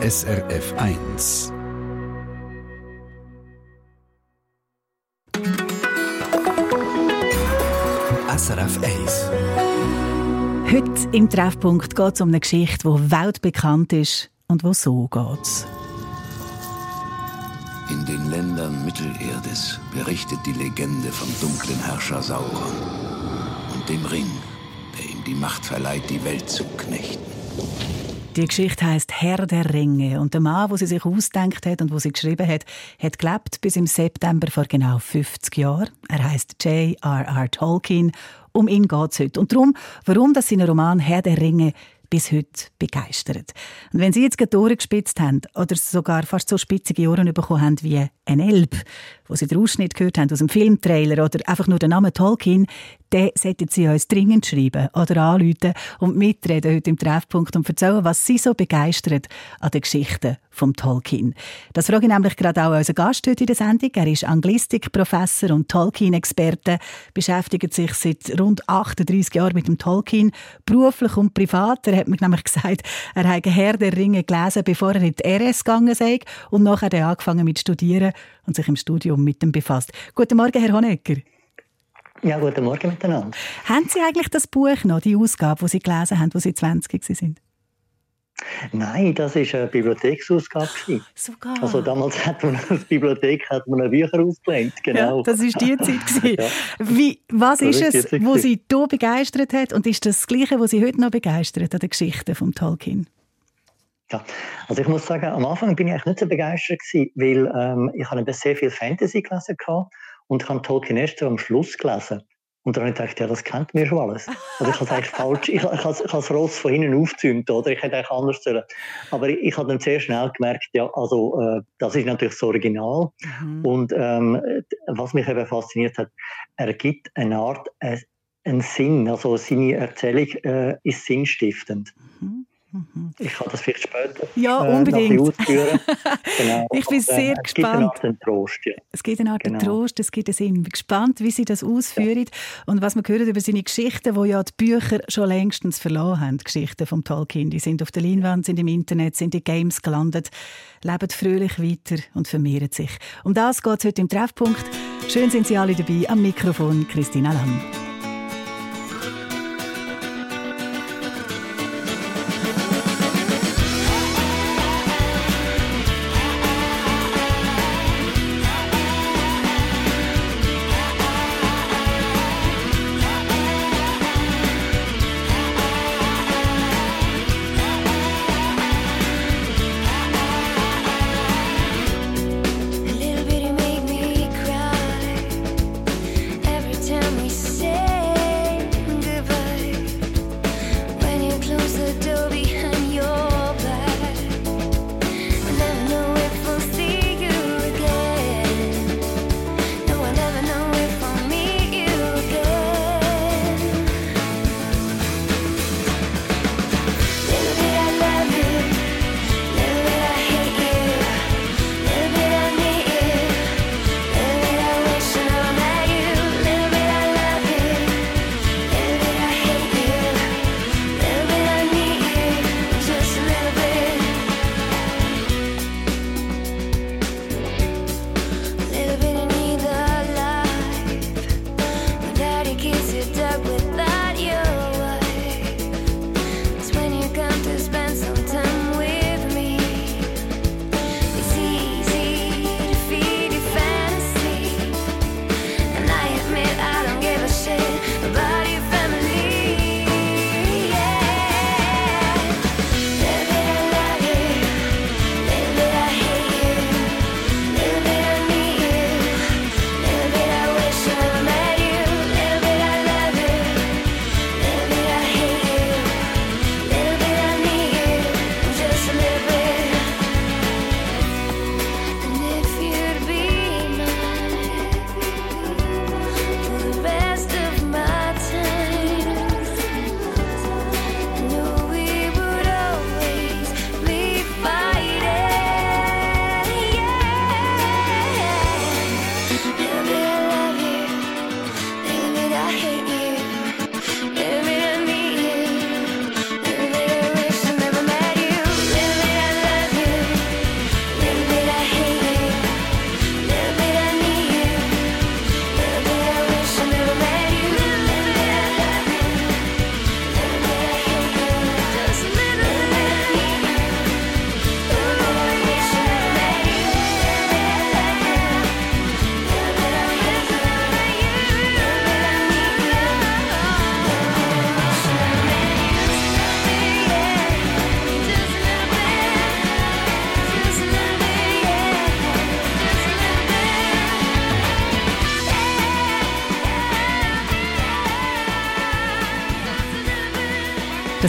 SRF 1. SRF 1. Heute im Treffpunkt geht es um eine Geschichte, die weltbekannt ist und wo so geht. In den Ländern Mittelerdes berichtet die Legende vom dunklen Herrscher Sauron und dem Ring, der ihm die Macht verleiht, die Welt zu knechten. Die Geschichte heißt Herr der Ringe und der Mann, wo sie sich ausdenkt hat und wo sie geschrieben hat, hat gelebt bis im September vor genau 50 Jahren. Er heißt J.R.R. Tolkien. Um ihn geht es heute. Und darum, warum das sein Roman Herr der Ringe bis heute begeistert. Und wenn Sie jetzt die Ohren gespitzt haben oder sogar fast so spitzige Ohren bekommen haben wie ein Elb, wo Sie den Ausschnitt gehört haben aus dem Filmtrailer oder einfach nur den Namen Tolkien, dann sollten Sie uns dringend schreiben oder anrufen und mitreden heute im Treffpunkt und erzählen, was Sie so begeistert an den Geschichten vom Tolkien. Das frage ich nämlich gerade auch unseren Gast heute in der Sendung. Er ist Anglistikprofessor und Tolkien-Experte, beschäftigt sich seit rund 38 Jahren mit dem Tolkien, beruflich und privat. Er hat mir nämlich gesagt, er habe Herr der Ringe gelesen, bevor er in die RS gegangen sei und nachher er angefangen mit Studieren und sich im Studium mit dem befasst. Guten Morgen, Herr Honegger. Ja, guten Morgen miteinander. Haben Sie eigentlich das Buch noch, die Ausgabe, die Sie gelesen haben, wo Sie 20 sind? Nein, das war eine Bibliotheksausgabe. Sogar. Also damals hat man als Bibliothek hat man Bücher ausgelehnt, genau. Ja, das war die Zeit. ja. Wie, was das ist es, was Sie hier begeistert hat und ist das das Gleiche, was Sie heute noch begeistert an den Geschichten von Tolkien? Ja, also ich muss sagen, am Anfang bin ich eigentlich nicht so begeistert gewesen, weil ähm, ich habe sehr viel Fantasy gelesen hatte und ich habe Tolkien erst am Schluss gelesen. Und dann habe ich gedacht, ja, das kennt mir schon alles. Also ich habe es eigentlich falsch, ich, habe das Ross von hinten aufgezäumt, oder? Ich hätte eigentlich anders sollen. Aber ich, ich habe dann sehr schnell gemerkt, ja, also äh, das ist natürlich das Original. Mhm. Und ähm, was mich eben fasziniert hat, er gibt eine Art, äh, einen Sinn, also seine Erzählung äh, ist sinnstiftend. Mhm. Mhm. Ich kann das vielleicht später ja, äh, unbedingt. ausführen. genau. Ich bin sehr äh, es gespannt. Es gibt eine Art Trost. Ja. Es gibt eine Art genau. Trost, es gibt einen Sinn. Ich bin gespannt, wie Sie das ausführen ja. und was man hört über seine Geschichten, die ja die Bücher schon längstens verloren haben. Die Geschichten vom Tolkien. Die sind auf der Leinwand, sind im Internet, sind in Games gelandet, leben fröhlich weiter und vermehren sich. Um das geht es heute im Treffpunkt. Schön sind Sie alle dabei. Am Mikrofon Christina Lamm.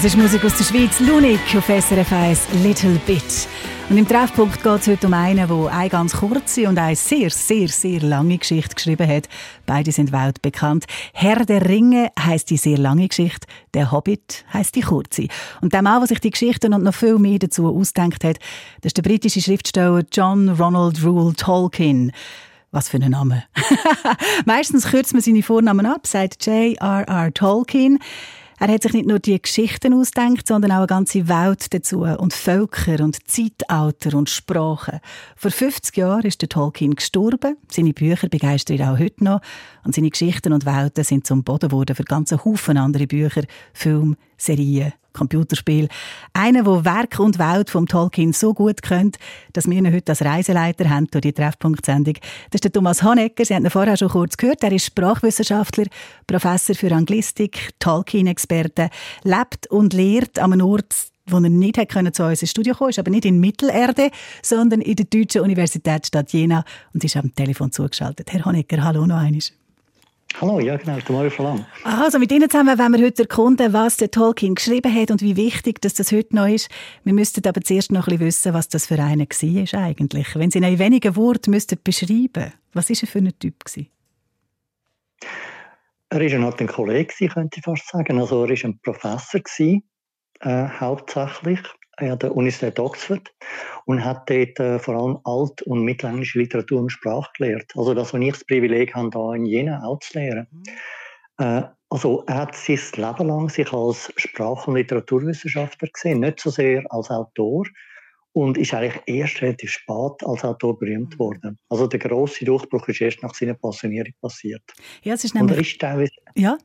Das ist Musik aus der Schweiz. Lunik auf SRF 1 Little Bit. Und im Treffpunkt geht es heute um einen, der eine ganz kurze und eine sehr, sehr, sehr lange Geschichte geschrieben hat. Beide sind weltbekannt. Herr der Ringe heißt die sehr lange Geschichte, der Hobbit heißt die kurze. Und der Mann, der sich die Geschichten und noch viel mehr dazu ausdenkt hat, das ist der britische Schriftsteller John Ronald Rule Tolkien. Was für ein Name. Meistens kürzt man seine Vornamen ab, sagt J.R.R. Tolkien. Er hat sich nicht nur die Geschichten ausdenkt, sondern auch eine ganze Welt dazu und Völker und Zeitalter und Sprachen. Vor 50 Jahren ist der Tolkien gestorben. Seine Bücher begeistern ihn auch heute noch und seine Geschichten und Welten sind zum Boden geworden für ganze Haufen andere Bücher, Filme, Serien Computerspiel. Einer, der Werk und Welt vom Tolkien so gut kennt, dass wir ihn heute als Reiseleiter haben durch die Treffpunkt-Sendung. Das ist der Thomas Honecker. Sie haben ihn vorher schon kurz gehört. Er ist Sprachwissenschaftler, Professor für Anglistik, Tolkien-Experte, lebt und lehrt an einem Ort, wo er nicht können zu uns ins Studio kommen ist aber nicht in Mittelerde, sondern in der Deutschen Universitätsstadt Jena und ist am Telefon zugeschaltet. Herr Honecker, hallo noch einmal. Hallo, ja genau, der Mario Verlang. Also mit Ihnen zusammen wollen wir heute erkunden, was der Tolkien geschrieben hat und wie wichtig dass das heute noch ist. Wir müssten aber zuerst noch ein bisschen wissen, was das für einer war eigentlich. Wenn Sie in wenigen Worten müssten beschreiben was war er für ein Typ? Gewesen? Er war eine Art ein Kollege, könnte ich fast sagen. Also er war ein Professor, gewesen, äh, hauptsächlich an der Universität Oxford und hat dort äh, vor allem alt- und mittelenglische Literatur und Sprache gelehrt. Also das, was ich das Privileg habe, da in Jena auch zu lehren. Mhm. Äh, also er hat sein Leben lang sich als Sprach- und Literaturwissenschaftler gesehen, nicht so sehr als Autor und ist eigentlich erst relativ spät als Autor berühmt mhm. worden. Also der große Durchbruch ist erst nach seiner Pensionierung passiert. Ja, es ist nämlich... Und er ist teilweise... Ja?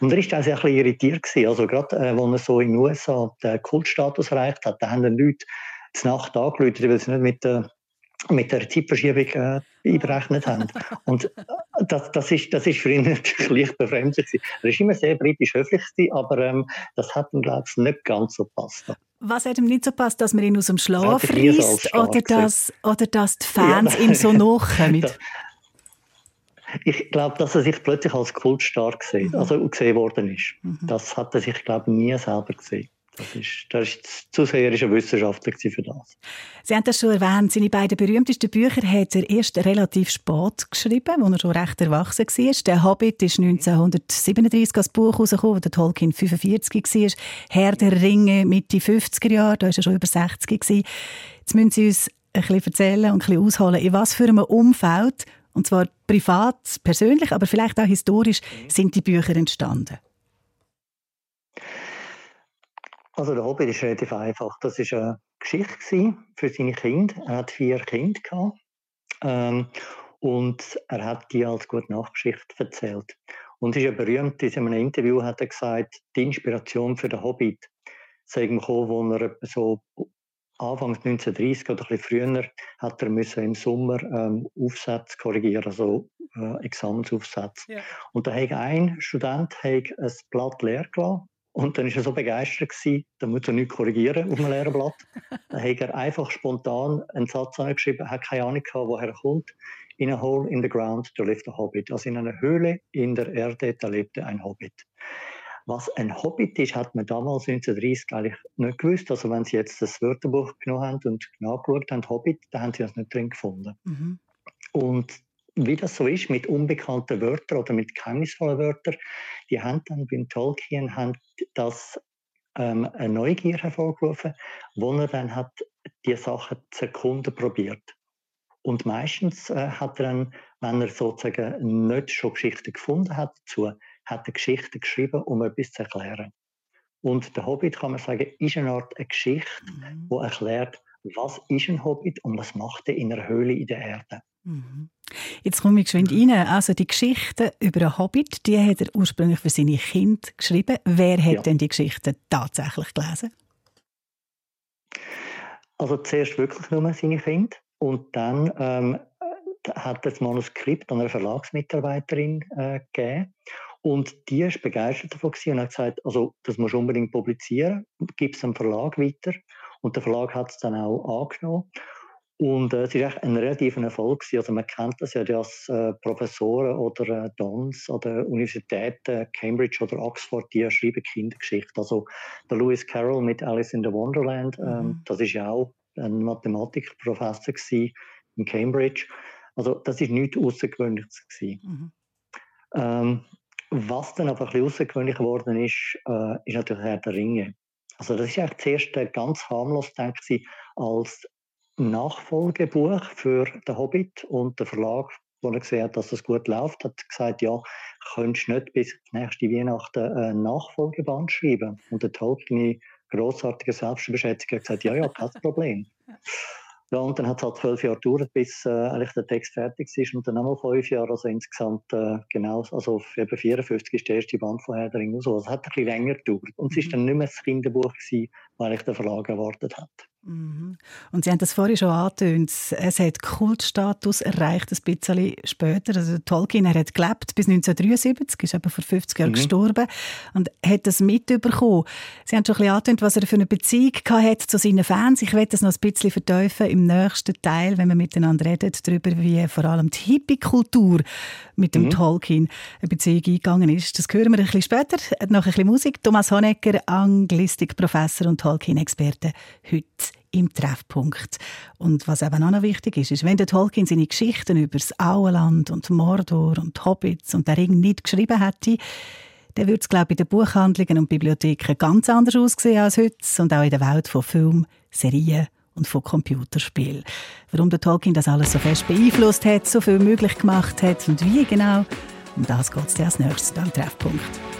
Und er war auch sehr ein bisschen irritiert. Gewesen. Also gerade, äh, als er so in den USA den Kultstatus erreicht hat, da haben dann Leute die Nacht angerufen, weil sie nicht mit der, mit der Zeitverschiebung äh, einberechnet haben. Und äh, das, das, ist, das ist für ihn natürlich befremdlich. Er war immer sehr britisch höflich, aber ähm, das hat ihm, glaube ich, nicht ganz so gepasst. Was hat ihm nicht so passt, dass man ihn aus dem Schlaf reißt oder dass, oder dass die Fans ja, ihm so nachkommen? Ich glaube, dass er sich plötzlich als Kultstar gesehen, mhm. also gesehen worden ist. Mhm. Das hat er sich, glaube ich, nie selber gesehen. Das ist, das ist zu sehr ist ein Wissenschaftler für das. Sie haben das schon erwähnt. Seine beiden berühmtesten Bücher hat er erst relativ spät geschrieben, als er schon recht erwachsen war. Der Hobbit ist 1937 als Buch herausgekommen, wo der Tolkien 45 war. Herr der Ringe Mitte 50er Jahre, da war er schon über 60 Jetzt müssen Sie uns ein bisschen erzählen und ein bisschen ausholen, in was für einem Umfeld und zwar privat, persönlich, aber vielleicht auch historisch, sind die Bücher entstanden. Also der Hobbit ist relativ einfach. Das ist eine Geschichte für seine Kinder. Er hat vier Kinder gehabt. Ähm, und er hat die als gute Nachgeschichte erzählt. Und es ist ja berühmt, in einem Interview hat er gesagt, die Inspiration für den Hobbit sei gekommen, wo er so Anfang 1930 oder ein bisschen früher hat er müssen im Sommer ähm, Aufsätze korrigieren, also äh, Examensaufsätze. Ja. Und da hat ein Student hat ein Blatt leer gelassen und dann war er so begeistert gewesen, da muss er nichts korrigieren auf dem leeren Blatt. dann hat er einfach spontan einen Satz angeschrieben, hat keine Ahnung gehabt, woher er kommt. In a hole in the ground, there lived a hobbit. Also in einer Höhle in der Erde, da lebte ein Hobbit. Was ein Hobbit ist, hat man damals 1930 eigentlich nicht gewusst. Also wenn Sie jetzt das Wörterbuch genommen haben und nachgeschaut haben, Hobbit, dann haben Sie das nicht drin gefunden. Mhm. Und wie das so ist mit unbekannten Wörtern oder mit geheimnisvollen Wörtern, die haben dann beim Tolkien haben das ähm, eine Neugier hervorgerufen, wo er dann hat die Sachen zu erkunden probiert. Und meistens äh, hat er dann, wenn er sozusagen nicht schon Geschichten gefunden hat dazu, hat er Geschichten geschrieben, um etwas zu erklären. Und der Hobbit, kann man sagen, ist eine Art eine Geschichte, mhm. die erklärt, was ist ein Hobbit und was macht er in einer Höhle in der Erde. Mhm. Jetzt komme ich geschwind rein. Also die Geschichte über einen Hobbit, die hat er ursprünglich für seine Kinder geschrieben. Wer hat ja. denn die Geschichte tatsächlich gelesen? Also zuerst wirklich nur seine Kinder und dann ähm, hat das Manuskript an eine Verlagsmitarbeiterin äh, gegeben und die war begeistert davon und hat gesagt, also das musst du unbedingt publizieren, gib es dem Verlag weiter. Und der Verlag hat es dann auch angenommen. Und äh, es war ein relativer Erfolg. Also man kennt das ja, dass äh, Professoren oder äh, Dons oder Universitäten, Cambridge oder Oxford, die schreiben Kindergeschichte. Also der Lewis Carroll mit Alice in the Wonderland, ähm, mhm. das ist ja auch ein Mathematikprofessor in Cambridge. Also das ist nichts Außergewöhnliches Mhm. Ähm, was dann aber ein bisschen außergewöhnlich geworden ist, äh, ist natürlich Herr der Ringe. Also das ist eigentlich zuerst ganz harmlos denkt sie als Nachfolgebuch für den Hobbit und der Verlag, wo er gesehen hat, dass das gut läuft, hat gesagt, ja, könntest nicht bis nächste Weihnachten ein Nachfolgeband schreiben? Und der Tolkien, großartige Selbstbeschätzung, hat gesagt, ja, ja, kein Problem. Ja, und dann hat es halt zwölf Jahre gedauert, bis äh, eigentlich der Text fertig ist und dann nochmal fünf Jahre, also insgesamt äh, genau, also eben 54 ist der erste Band von Herr der Ringe so. Es hat ein bisschen länger gedauert und es mhm. ist dann nicht mehr das Kinderbuch gewesen, weil ich der Verlag erwartet hat. Mhm. Und Sie haben das vorhin schon angetönt. Es hat Kultstatus erreicht, ein bisschen später. Also Tolkien er hat gelebt bis 1973, ist aber vor 50 Jahren mhm. gestorben und hat das mitbekommen. Sie haben schon ein bisschen angetönt, was er für eine Beziehung hat zu seinen Fans. Ich werde das noch ein bisschen vertiefen im nächsten Teil, wenn wir miteinander reden, darüber, wie vor allem die Hippie-Kultur mit dem mhm. Tolkien eine Beziehung eingegangen ist. Das hören wir ein bisschen später. Noch ein bisschen Musik. Thomas Honecker, Anglistik-Professor und Tolkien-Experte, heute im Treffpunkt. Und was eben auch noch wichtig ist, ist, wenn der Tolkien seine Geschichten über das Auenland und Mordor und Hobbits und der Ring nicht geschrieben hätte, dann würde es, glaube ich, in den Buchhandlungen und Bibliotheken ganz anders aussehen als heute und auch in der Welt von Film, Serien und von Computerspielen. Warum der Tolkien das alles so fest beeinflusst hat, so viel möglich gemacht hat und wie genau, um das geht es als nächstes beim Treffpunkt.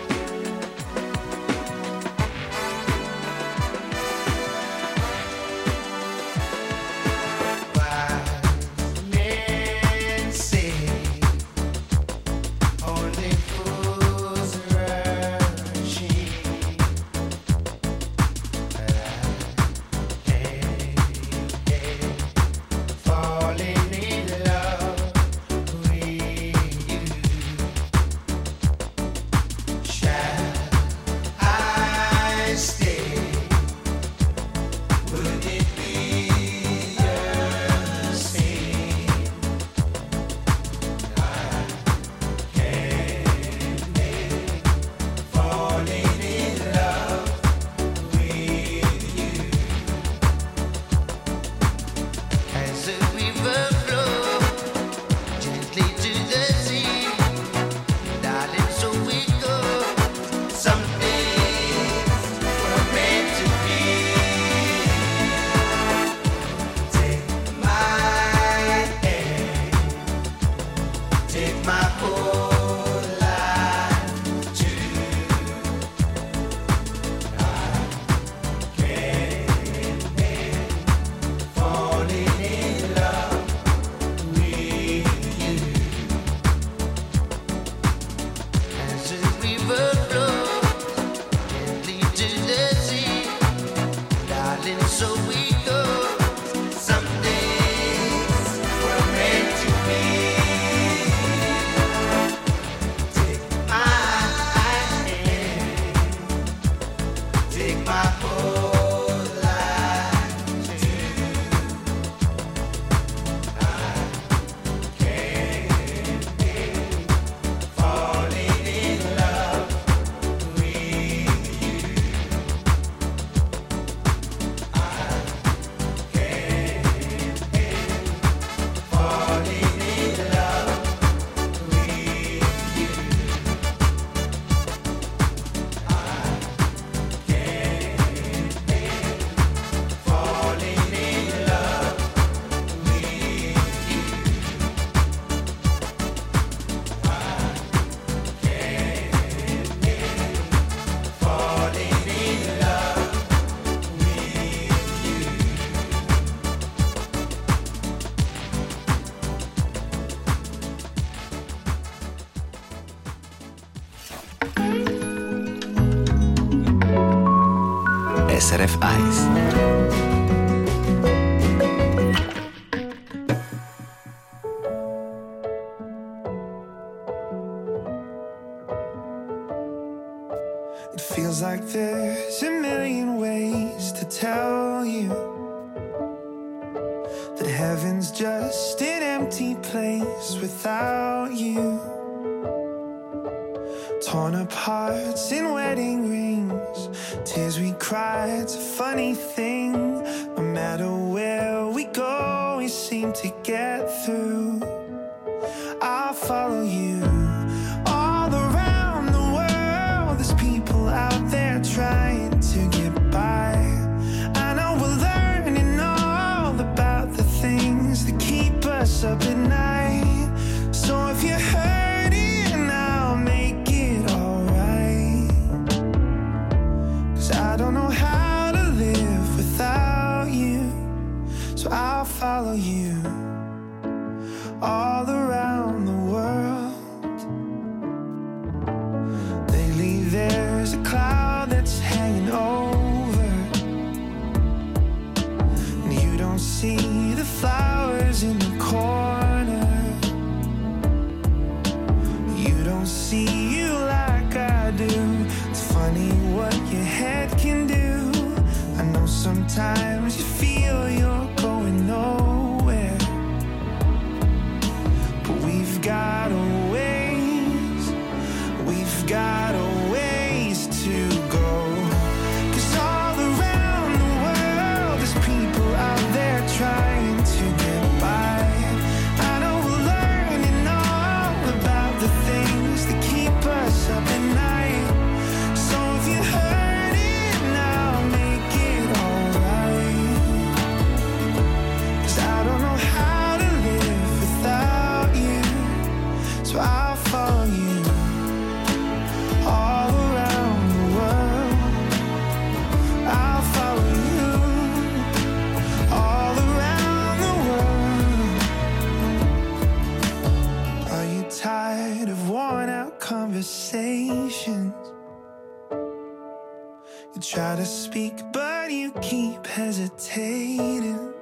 You try to speak, but you keep hesitating.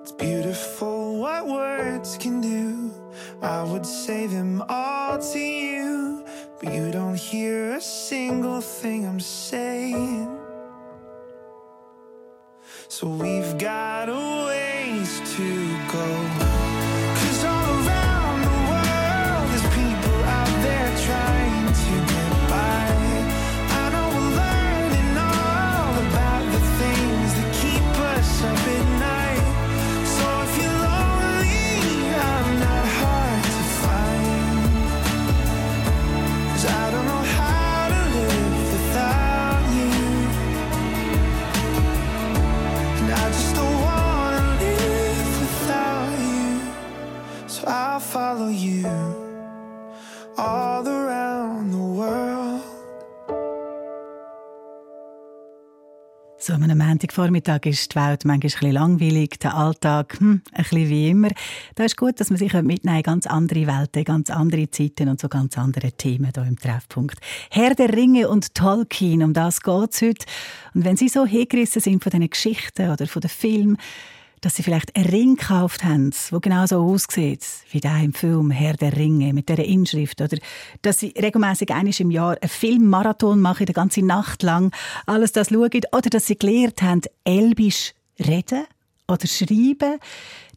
It's beautiful what words can do. I would say them all to you, but you don't hear a single thing I'm saying. So we've got a Montagvormittag ist die Welt manchmal ein bisschen langweilig, der Alltag hm, ein bisschen wie immer. Da ist gut, dass man sich mitnehmen in ganz andere Welten, ganz andere Zeiten und so ganz andere Themen hier im Treffpunkt. Herr der Ringe und Tolkien, um das geht es heute. Und wenn Sie so hingerissen sind von diesen Geschichten oder von den Filmen, dass sie vielleicht einen Ring gekauft haben, der genau so aussieht wie der im Film «Herr der Ringe» mit dieser Inschrift. Oder dass sie regelmäßig einmal im Jahr einen Filmmarathon machen, die ganze Nacht lang alles das schauen. Oder dass sie gelernt haben, Elbisch reden oder schreiben.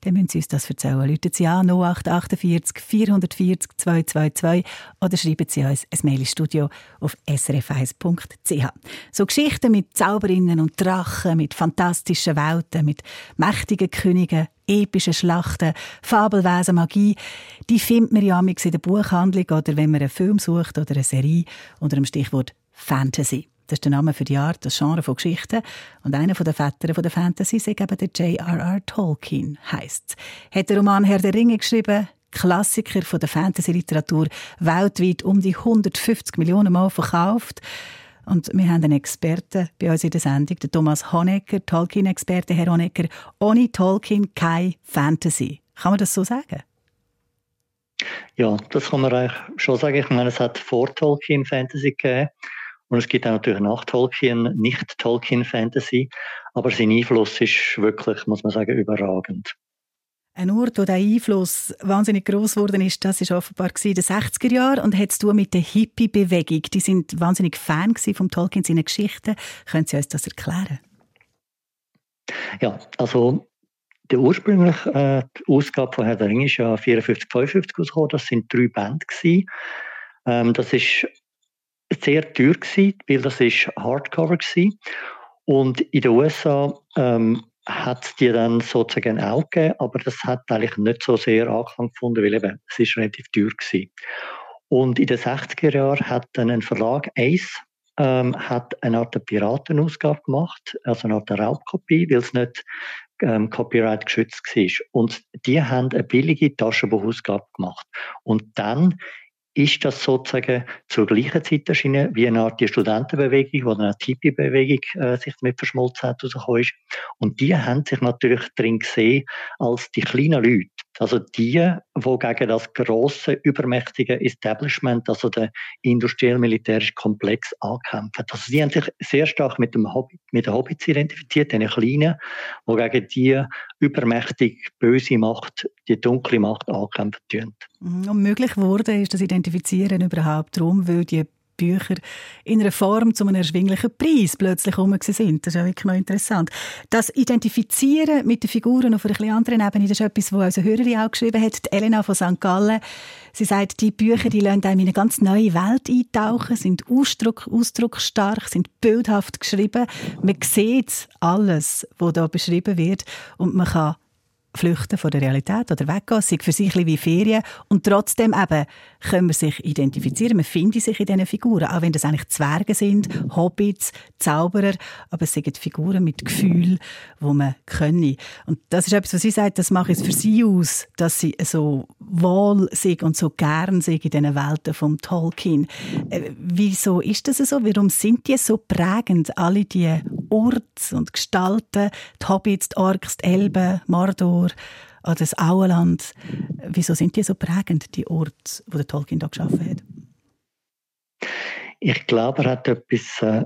Dann müssen Sie uns das erzählen. Rufen Sie an 0848 440 222 oder schreiben Sie uns ein Mail Studio auf srf1.ch. So Geschichten mit Zauberinnen und Drachen, mit fantastischen Welten, mit mächtigen Königen, epischen Schlachten, Fabelwesen, Magie, die findet man ja in der Buchhandlung oder wenn man einen Film sucht oder eine Serie unter dem Stichwort Fantasy. Das ist der Name für die Art, das Genre von Geschichten. Und einer der Väter der Fantasy ist eben der J.R.R. Tolkien, heisst Hat der Roman Herr der Ringe geschrieben, Klassiker von der Fantasy-Literatur, weltweit um die 150 Millionen Mal verkauft. Und wir haben einen Experten bei uns in der Sendung, den Thomas Honecker, Tolkien-Experte. Herr Honecker, ohne Tolkien keine Fantasy. Kann man das so sagen? Ja, das kann man eigentlich schon sagen. Ich meine, es hat vor Tolkien Fantasy gegeben. Und es gibt auch natürlich nach Tolkien nicht Tolkien Fantasy, aber sein Einfluss ist wirklich, muss man sagen, überragend. Ein Ort, wo der Einfluss wahnsinnig groß geworden ist, das war offenbar in den 60er Jahren und hat du mit der Hippie-Bewegung. Die sind wahnsinnig Fan von Tolkien, seinen Geschichten. Können Sie uns das erklären? Ja, also der ursprüngliche äh, die Ausgabe von Herr der Ringe ist ja 54, 55 rausgekommen. Das sind drei Bände. Ähm, das ist sehr teuer gewesen, weil das ist Hardcover gewesen. Und in den USA ähm, hat es die dann sozusagen auch gegeben, aber das hat eigentlich nicht so sehr Anklang gefunden, weil eben, es ist relativ teuer gewesen. Und in den 60er Jahren hat dann ein Verlag, Ace, ähm, hat eine Art Piratenausgabe gemacht, also eine Art Raubkopie, weil es nicht ähm, Copyright geschützt war. Und die haben eine billige Taschenbuchausgabe gemacht. Und dann ist das sozusagen zur gleichen Zeit erschienen wie eine Art die Studentenbewegung, dann eine Tipi-Bewegung äh, sich damit verschmolzen hat, rausgekommen ist. Und die haben sich natürlich drin gesehen als die kleinen Leute. Also die, die gegen das grosse, übermächtige Establishment, also der industriell-militärische Komplex ankämpfen. Also die haben sich sehr stark mit dem Hobbit, mit den Hobbits identifiziert, den Kleinen, die gegen die übermächtig böse Macht, die dunkle Macht ankämpfen tun. Mhm. Und möglich wurde ist das Identifizieren überhaupt darum, weil die Bücher in einer Form zu einem erschwinglichen Preis plötzlich herum sind. Das ist ja wirklich noch interessant. Das Identifizieren mit den Figuren auf einer etwas anderen Ebene, das ist etwas, was unsere Hörerin auch geschrieben hat, die Elena von St. Gallen. Sie sagt, die Bücher die lassen einem in eine ganz neue Welt eintauchen, sind ausdruck, ausdrucksstark, sind bildhaft geschrieben. Man sieht alles, was da beschrieben wird und man kann flüchten von der Realität oder weggehen, sei für sich wie Ferien und trotzdem eben können wir sich identifizieren, man findet sich in diesen Figuren, auch wenn das eigentlich Zwerge sind, Hobbits, Zauberer, aber es sind Figuren mit Gefühl, wo man können. Und das ist etwas, was sie sagt, das macht es für sie aus, dass sie so wohl sind und so gern sind in diesen Welten vom Tolkien. Äh, wieso ist das so? Warum sind die so prägend, alle die Orte und Gestalten, die Hobbits, die Orks, die Elben, Mordor, Oder das Auenland. Wieso sind die so prägend, die Orte, wo der Tolkien da geschaffen hat? Ich glaube, er hat etwas äh,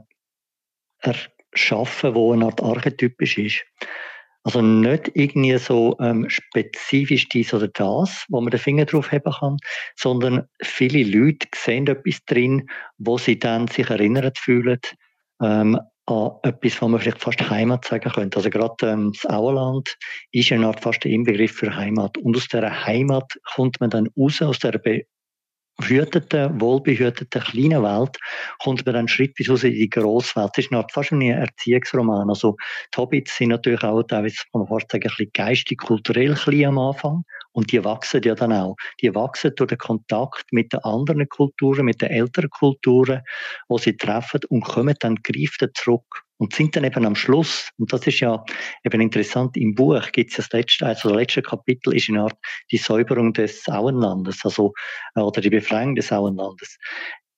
erschaffen, wo eine Art archetypisch ist. Also nicht irgendwie so ähm, spezifisch dies oder das, wo man den Finger drauf haben kann, sondern viele Leute sehen etwas drin, wo sie dann sich erinnert fühlen ähm, an etwas, was man vielleicht fast Heimat sagen könnte. Also gerade ähm, das Auerland ist eine Art fast der Inbegriff für Heimat. Und aus dieser Heimat kommt man dann raus, aus der behüteten, wohlbehüteten kleinen Welt, kommt man dann schrittweise raus in die Grosswelt. Das ist Art fast ein Erziehungsroman. Also die Hobbits sind natürlich auch teilweise, kann man fast sagen, ein bisschen geistig, kulturell klein am Anfang. Und die wachsen ja dann auch. Die wachsen durch den Kontakt mit den anderen Kulturen, mit den älteren Kulturen, wo sie treffen und kommen dann greifen zurück und sind dann eben am Schluss, und das ist ja eben interessant, im Buch gibt es das letzte, also das letzte Kapitel ist eine Art die Säuberung des Auenlandes, also, äh, oder die Befreiung des Auenlandes.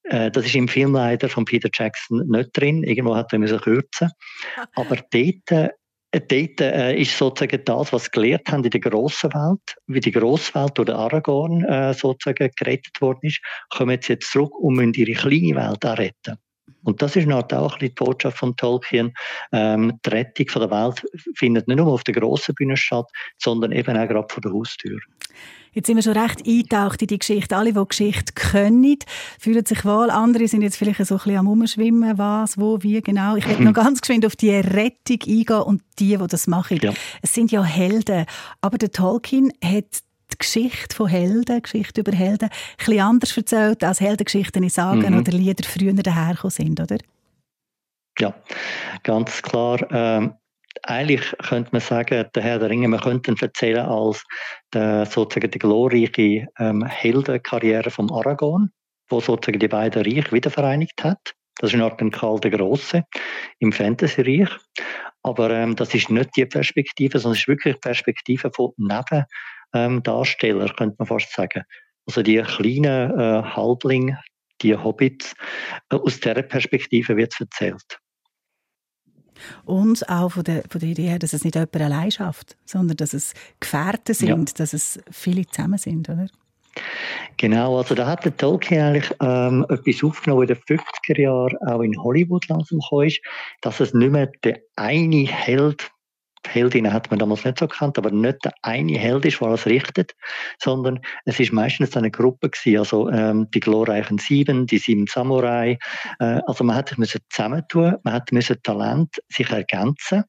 Äh, das ist im Film leider von Peter Jackson nicht drin. Irgendwo hat er müssen kürzen. Aber dort äh, dort äh, ist sozusagen das, was sie gelernt haben in der grossen Welt, wie die Grosswelt durch Aragorn äh, sozusagen gerettet worden ist, kommen jetzt zurück und müssen ihre kleine Welt auch retten. Und das ist halt auch die Botschaft von Tolkien. Ähm, die Rettung von der Welt findet nicht nur auf der grossen Bühne statt, sondern eben auch gerade vor der Haustür. Jetzt sind wir schon recht eingetaucht in die Geschichte. Alle, die Geschichte können, fühlen sich wohl. Andere sind jetzt vielleicht so ein bisschen am Umschwimmen, was, wo, wie genau. Ich werde noch ganz geschwind auf die Rettung eingehen und die, die das machen. Ja. Es sind ja Helden. Aber der Tolkien hat die Geschichte von Helden, Geschichte über Helden, ein bisschen anders erzählt, als Heldengeschichten in Sagen mhm. oder Lieder früher dahergekommen sind, oder? Ja, ganz klar. Ähm, eigentlich könnte man sagen, der Herr der Ringe, man könnte ihn erzählen als der, sozusagen die glorreiche ähm, Heldenkarriere von Aragorn, wo sozusagen die beiden Reiche wiedervereinigt hat. Das ist eine Art Karl der Große im Fantasy-Reich. Aber ähm, das ist nicht die Perspektive, sondern es ist wirklich die Perspektive von Nebendarstellern, ähm, könnte man fast sagen. Also die kleinen äh, Halblinge, die Hobbits, äh, aus dieser Perspektive wird es erzählt. Und auch von der, von der Idee her, dass es nicht jemand allein schafft, sondern dass es Gefährten sind, ja. dass es viele zusammen sind, oder? Genau, also da hat der Tolkien eigentlich ähm, etwas aufgenommen, in den 50er Jahren auch in Hollywood langsam gekommen ist, dass es nicht mehr der eine Held Heldinnen hat man damals nicht so gekannt, aber nicht der eine Held ist, der alles richtet, sondern es ist meistens eine Gruppe gewesen, also ähm, die glorreichen Sieben, die sieben Samurai. Äh, also man hat sich zusammentun, man hat müssen Talent sich ergänzen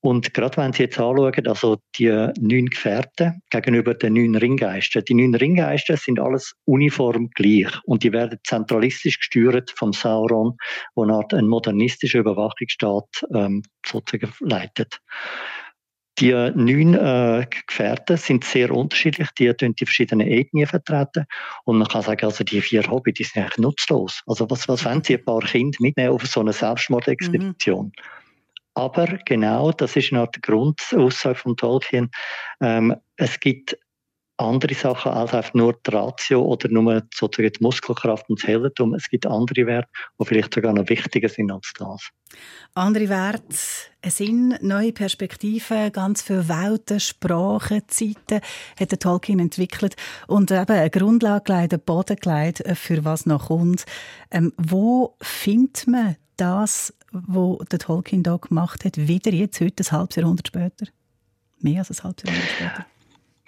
Und gerade wenn Sie jetzt anschauen, also die neun Gefährten gegenüber den neun Ringgeistern, die neun Ringgeistern sind alles uniform gleich und die werden zentralistisch gesteuert vom Sauron, wo eine Art modernistischer Überwachungsstaat ähm, sozusagen leitet. Die neun äh, Gefährten sind sehr unterschiedlich, die tun die verschiedenen Ethnien vertreten. Und man kann sagen, also die vier Hobby, die sind eigentlich nutzlos. Also was, was wollen sie ein paar Kinder mitnehmen auf so eine Selbstmordexpedition? Mhm. Aber genau, das ist noch die Grundaussage von Tolkien. Ähm, es gibt andere Sachen als einfach nur die Ratio oder nur sozusagen die Muskelkraft und das Heldentum. Es gibt andere Werte, die vielleicht sogar noch wichtiger sind als das. Andere Werte, ein Sinn, neue Perspektiven, ganz viele Welten, Sprachen, Zeiten hat der Tolkien entwickelt und eben eine Grundlage gelegt, einen Boden gelegt, für was noch kommt. Ähm, wo findet man das, was der Tolkien da gemacht hat, wieder jetzt, heute, ein halbes Jahrhundert später? Mehr als ein halbes Jahrhundert später?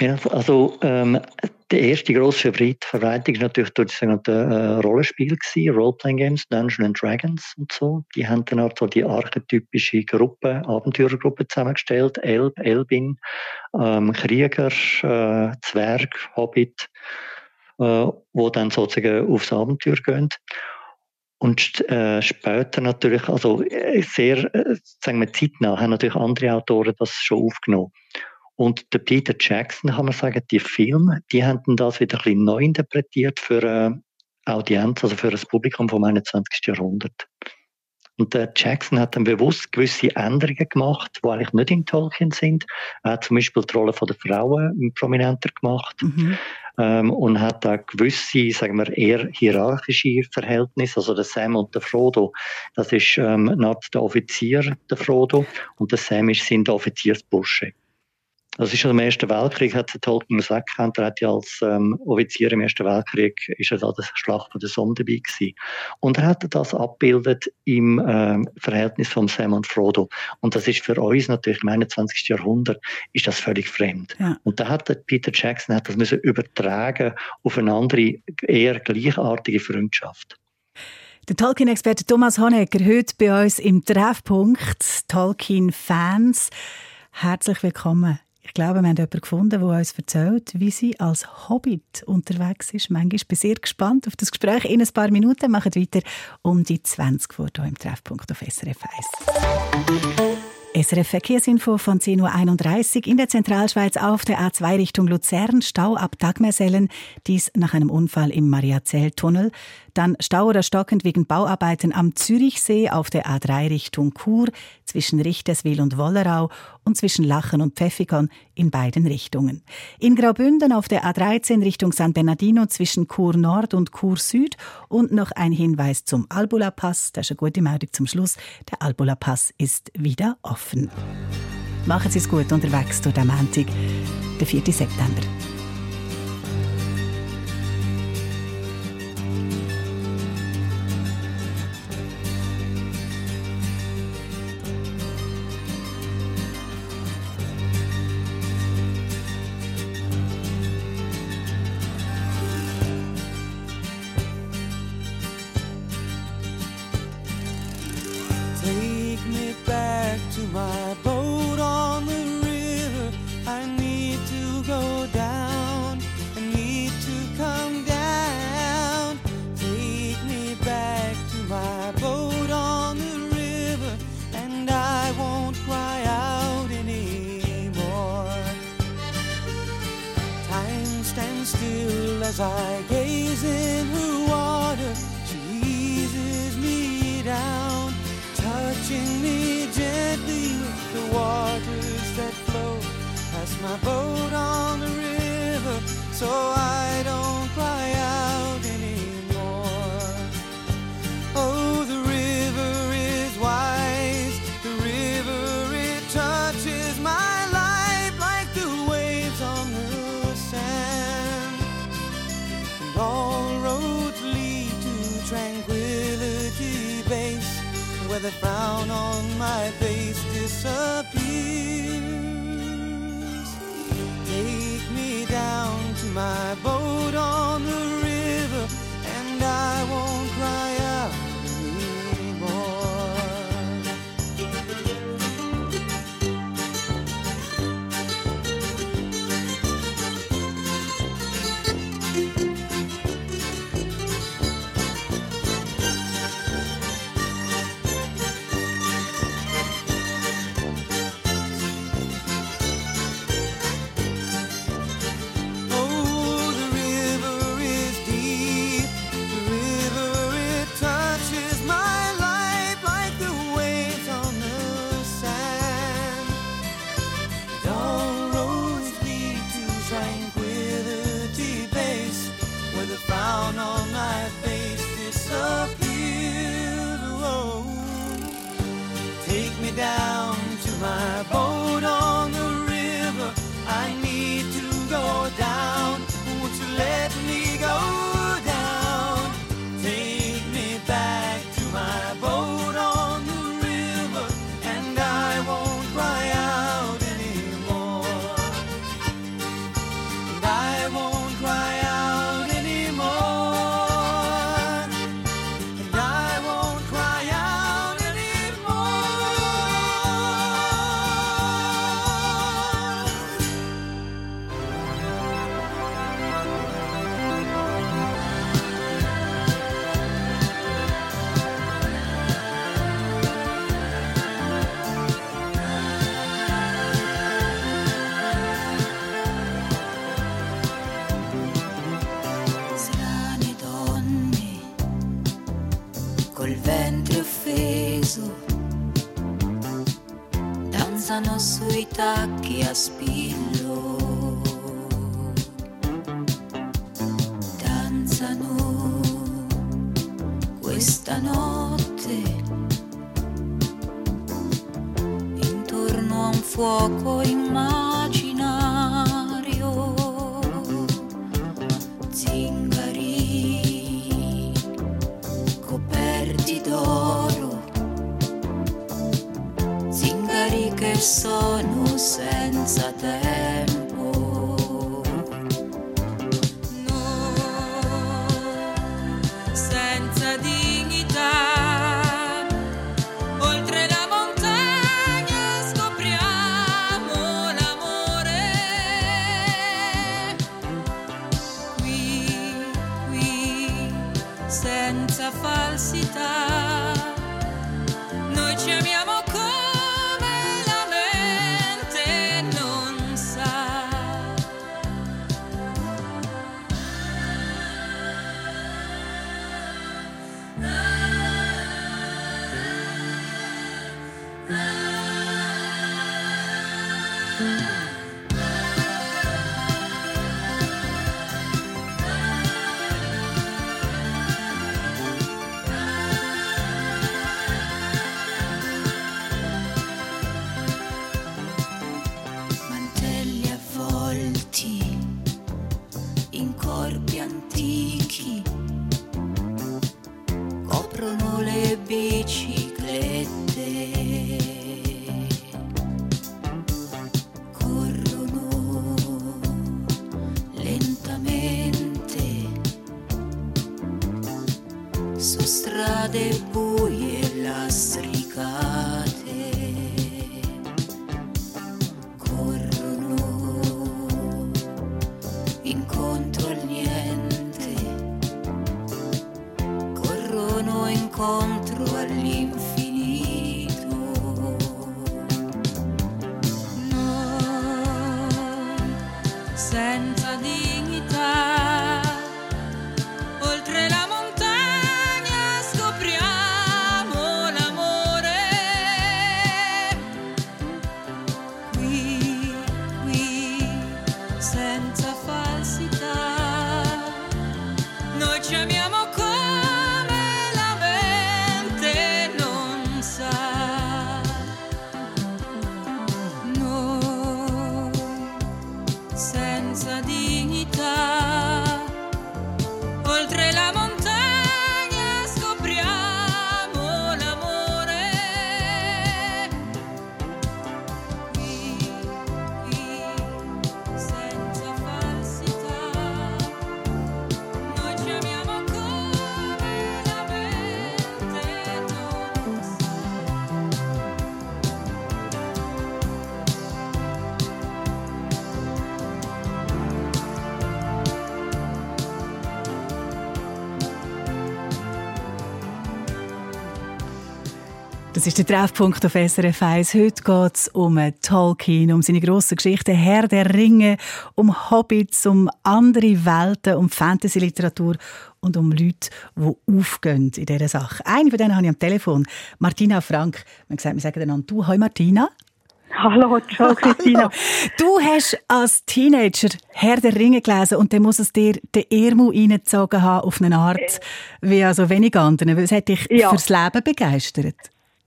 Ja, also ähm, der erste grosse Verbreitung war natürlich durch sogenannten äh, Rollenspiele, Role-Playing Games, Dungeons and Dragons und so. Die haben dann auch so die archetypische Gruppe, Abenteurergruppe zusammengestellt, Elb, Elbin, ähm, Krieger, äh, Zwerg, Hobbit, äh, wo dann sozusagen aufs Abenteuer gehen. Und äh, später natürlich, also äh, sehr, äh, sagen wir zeitnah, haben natürlich andere Autoren das schon aufgenommen. Und der Peter Jackson, kann man sagen, die Filme, die haben das wieder ein bisschen neu interpretiert für eine Audienz, also für das Publikum vom 21. Jahrhundert. Und der Jackson hat dann bewusst gewisse Änderungen gemacht, die eigentlich nicht in Tolkien sind. Er hat zum Beispiel die Rolle der Frauen prominenter gemacht mhm. ähm, und hat da gewisse, sagen wir, eher hierarchische Verhältnisse. Also der Sam und der Frodo, das ist ähm, der Offizier, der Frodo, und der Sam ist sein Offiziersbursche. Das ist schon im Ersten Weltkrieg, hat Tolkien gesagt, er hat ja als ähm, Offizier im Ersten Weltkrieg, ist er da der Schlacht von der Somme dabei gewesen. Und er hat das abbildet im ähm, Verhältnis von Sam und Frodo. Und das ist für uns natürlich im 21. Jahrhundert, ist das völlig fremd. Ja. Und da hat Peter Jackson hat das müssen übertragen auf eine andere, eher gleichartige Freundschaft. Der Tolkien-Experte Thomas Honecker heute bei uns im Treffpunkt Tolkien-Fans. Herzlich willkommen ich glaube, wir haben jemanden gefunden, der uns erzählt, wie sie als Hobbit unterwegs ist. Manchmal bin ich sehr gespannt auf das Gespräch. In ein paar Minuten machen wir weiter um die 20 vor hier im Treffpunkt auf SRF 1. SRF Verkehrsinfo von 10.31 Uhr in der Zentralschweiz auf der A2 Richtung Luzern. Stau ab Dagmersellen, dies nach einem Unfall im Mariazell-Tunnel. Dann Stau oder stockend wegen Bauarbeiten am Zürichsee auf der A3 Richtung Chur zwischen Richterswil und Wollerau und zwischen Lachen und Pfäffikon in beiden Richtungen. In Graubünden auf der A13 Richtung San Bernardino zwischen Chur Nord und Chur Süd und noch ein Hinweis zum Albula Pass. Das ist eine gute Meldung zum Schluss. Der Albula Pass ist wieder offen. Machen Sie es gut unterwegs durch den Montag, den 4. September. where the frown on my face disappears. Take me down to my boat on the Das ist der Treffpunkt auf SRF 1. Heute geht es um Tolkien, um seine grossen Geschichten Herr der Ringe, um Hobbits, um andere Welten, um Fantasy-Literatur und um Leute, die aufgehen in dieser Sache. Eine von denen habe ich am Telefon, Martina Frank. Man sagt, wir sagen einander du. Hoi Martina. Hallo, ciao Christina. Du hast als Teenager Herr der Ringe gelesen und dann muss es dir den Ärmel reingezogen haben auf eine Art wie also wenig anderen. weil Es hat dich Ja. fürs Leben begeistert.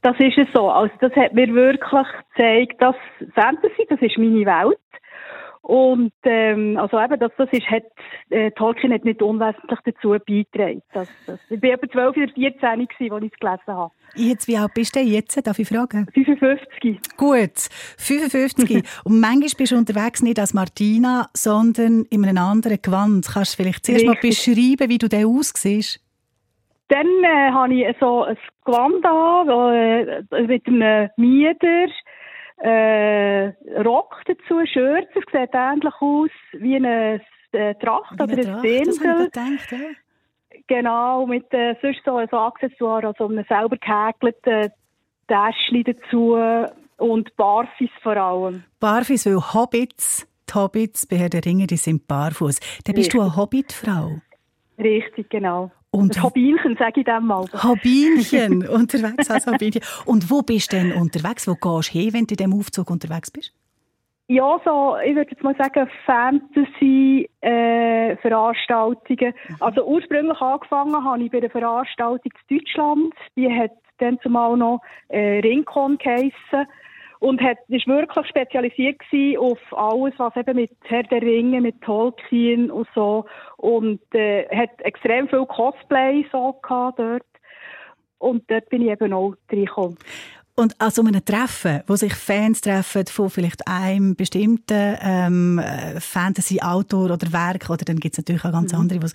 Das ist es so. Also das hat mir wirklich gezeigt, dass Fantasy, das ist meine Welt. Und ähm, also eben, dass das ist, hat äh, Tolkien hat nicht unwesentlich dazu beigetragen. Das, das, ich war etwa 12 oder 14, gewesen, als ich es gelesen habe. Jetzt, wie alt bist du jetzt? Darf ich fragen? 55. Gut, 55. Und manchmal bist du unterwegs nicht als Martina, sondern in einem anderen Gewand. Kannst du vielleicht zuerst mal Richtig. beschreiben, wie du den aussiehst? Dann äh, habe ich so ein Gewand an, äh, mit einem Mieder, äh, Rock dazu, Shirt. Es sieht ähnlich aus wie eine äh, Tracht Wie oder eine ein Das habe Dirndl. ja. Genau, mit äh, sonst so, so Accessoire, also einem selber gehäkelten Täschchen dazu und Barfis vor allem. Barfuß, weil Hobbits, die Hobbits bei Herr der Ringe, die sind barfuß. Dann bist du eine Hobbitfrau. Richtig, genau. Und Ein Hobbinchen, sage ich dem mal. Hobbinchen, unterwegs als Hobbinchen. Und wo bist du denn unterwegs? Wo gehst du hin, wenn du in diesem Aufzug unterwegs bist? Ja, so, ich würde jetzt mal sagen, Fantasy-Veranstaltungen. Also ursprünglich angefangen habe ich bei einer Veranstaltung in Deutschland. Die hat dann zumal noch äh, Rincon geheissen. Und hat, ist wirklich spezialisiert auf alles, was eben mit Herr der Ringe, mit Tolkien und so. Und äh, hat extrem viel Cosplay so gehabt dort. Und dort bin ich eben auch reingekommen. Und an so einem Treffen, wo sich Fans treffen von vielleicht einem bestimmten ähm, äh, Fantasy-Autor oder Werk, oder dann gibt es natürlich auch ganz andere, was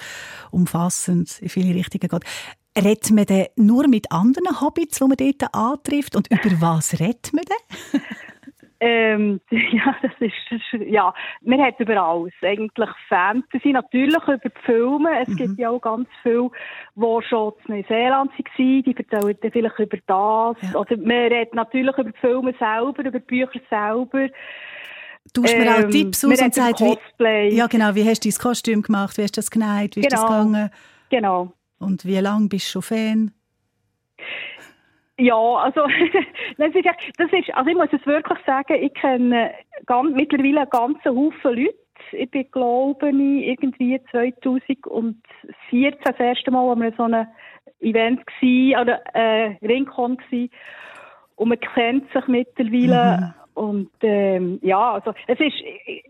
umfassend in viele Richtungen geht. Redet man denn nur mit anderen Hobbits, die man dort antrifft? Und über was redet man denn? Ähm, ja, das ist, das ist, ja, man hat über alles. Eigentlich Fantasy, natürlich über die Filme. Es gibt ja auch ganz viele, die schon in Neuseeland waren, die erzählen dann vielleicht über das. Ja. Oder man redet natürlich über die Filme selber, über die Bücher selber. Tauscht man auch Ähm, Tipps aus und sagt, wie, ja genau, wie hast du dein Kostüm gemacht, wie hast du das genäht, wie ist das Genau. gegangen Genau. Und wie lange bist du schon Fan? Ja, also das ist, also ich muss es wirklich sagen, ich kenne ganz, mittlerweile einen ganzen Haufen Leute. Ich bin, glaube ich, irgendwie 2014 das erste Mal, als wir so ein Event gsi oder äh, Rincon gsi und man kennt sich mittlerweile und ähm, ja, also es ist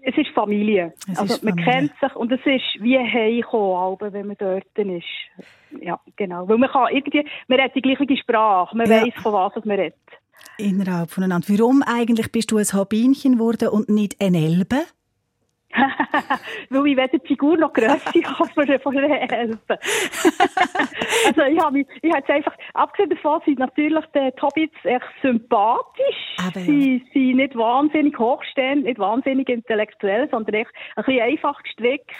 es ist Familie. Es also ist man Familie. kennt sich und es ist wie heimkommen, wenn man dort ist. Ja, genau. Weil man kann irgendwie, man redet die gleiche Sprache, man Ja. weiß von was man redet. Innerhalb voneinander. Warum eigentlich bist du ein Hobbinchen geworden und nicht ein Elbe? Weil ich weder die Figur noch die Grösse habe von der, Elbe. also ich habe mich, ich habe einfach, abgesehen davon sind natürlich die Hobbits echt sympathisch. Aber ja. Sie sind nicht wahnsinnig hochstehend, nicht wahnsinnig intellektuell, sondern echt ein bisschen einfach gestrickt.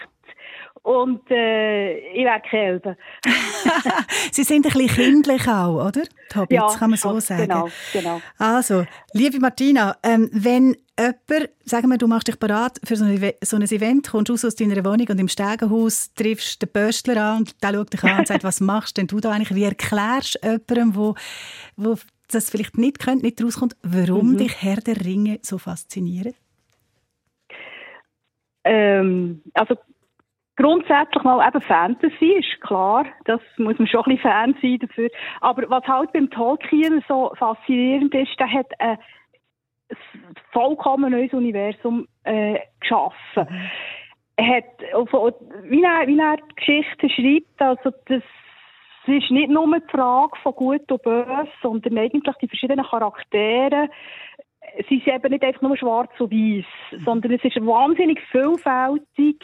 Und äh, ich keine Elbe. Sie sind ein bisschen kindlich auch, oder? Die Hobbits, kann man so sagen. Genau, genau. Also, liebe Martina, ähm, wenn jemand, sagen wir, du machst dich bereit für so ein, so ein Event, kommst raus aus deiner Wohnung und im Stegenhaus triffst den Pöstler an und der schaut dich an und sagt, was machst denn du da eigentlich? Wie erklärst du jemandem, wo, wo das vielleicht nicht kennt, nicht rauskommt, warum dich Herr der Ringe so fasziniert? Ähm, also grundsätzlich mal eben Fantasy, ist klar. Das muss man schon ein bisschen Fan sein dafür. Aber was halt beim Tolkien so faszinierend ist, der hat ein vollkommen neues Universum äh, geschaffen. Er hat, wie er, wie er die Geschichte schreibt, also das es ist nicht nur die Frage von Gut und Böse, sondern eigentlich die verschiedenen Charaktere. Sie sind eben nicht einfach nur schwarz und weiß, sondern es ist wahnsinnig vielfältig.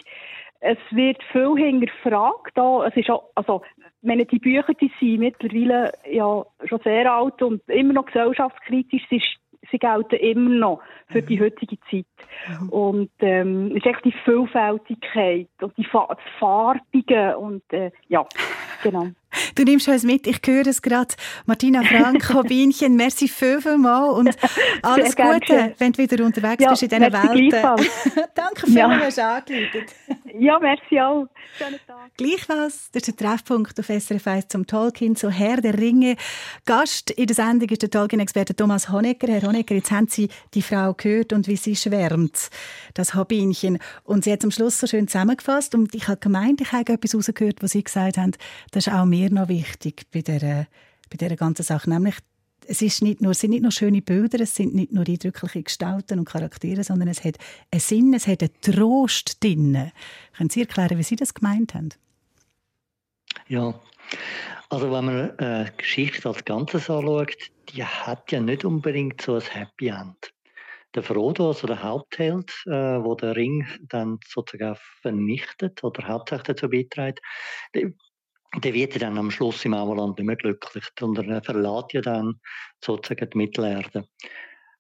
Es wird viel hinterfragt. Da. Es ist auch, also, meine, die Bücher die sind mittlerweile ja schon sehr alt und immer noch gesellschaftskritisch. Sie, sie gelten immer noch für die heutige Zeit. Und ähm, es ist echt die Vielfältigkeit und die Fa das Farbige und äh, ja, genau. Du nimmst uns mit, ich höre es gerade. Martina Frank, Hobinchen, merci viel, viel mal und alles Sehr Gute, wenn du wieder unterwegs Ja, bist in diesen Welten. Danke vielmals, Ja. hast du angerufen. Ja, merci auch. Schönen Tag. Gleichfalls, das ist der Treffpunkt auf SRF 1 zum Tolkien, so Herr der Ringe. Gast in der Sendung ist der Tolkien-Experte Thomas Honecker. Herr Honecker, jetzt haben Sie die Frau gehört und wie sie schwärmt, das Hobinchen. Und sie hat am Schluss so schön zusammengefasst und ich habe gemeint, ich habe etwas rausgehört, was Sie gesagt haben, das ist auch mir noch wichtig bei dieser, bei dieser ganzen Sache, nämlich es, ist nicht nur, es sind nicht nur schöne Bilder, es sind nicht nur eindrückliche Gestalten und Charaktere, sondern es hat einen Sinn, es hat einen Trost drin. Können Sie erklären, wie Sie das gemeint haben? Ja, also wenn man äh, Geschichte als Ganzes anschaut, die hat ja nicht unbedingt so ein Happy End. Der Frodo, also der Hauptheld, äh, wo der Ring dann sozusagen vernichtet oder hauptsächlich dazu beiträgt, der, wird ja dann am Schluss im Auerland nicht mehr glücklich, sondern er verlässt ja dann sozusagen die Mittelerde.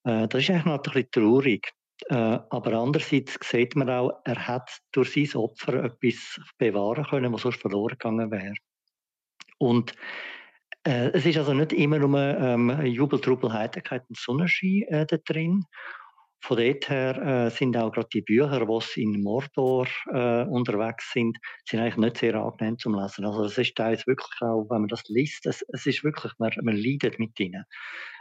Äh, das ist eigentlich noch ein bisschen traurig. Äh, aber andererseits sieht man auch, er hat durch sein Opfer etwas bewahren können, was sonst verloren gegangen wäre. Und äh, es ist also nicht immer nur ähm, Jubel, Trubel, Heiterkeit und Sonnenschein äh, da drin. Von dort her äh, sind auch gerade die Bücher, die in Mordor äh, unterwegs sind, sind eigentlich nicht sehr angenehm zum Lesen. Also es ist teils wirklich auch, wenn man das liest, es, es ist wirklich, man, man leidet mit ihnen.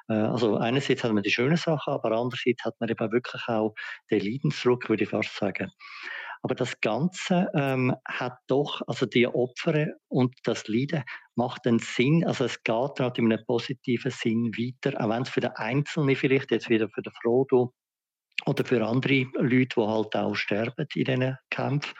Äh, also einerseits hat man die schönen Sachen, aber andererseits hat man eben wirklich auch den Leidensdruck, würde ich fast sagen. Aber das Ganze ähm, hat doch, also die Opfer und das Leiden macht einen Sinn, also es geht gerade in einem positiven Sinn weiter, auch wenn es für den Einzelnen vielleicht jetzt wieder für den Frodo oder für andere Leute, die halt auch sterben in diesen Kämpfen,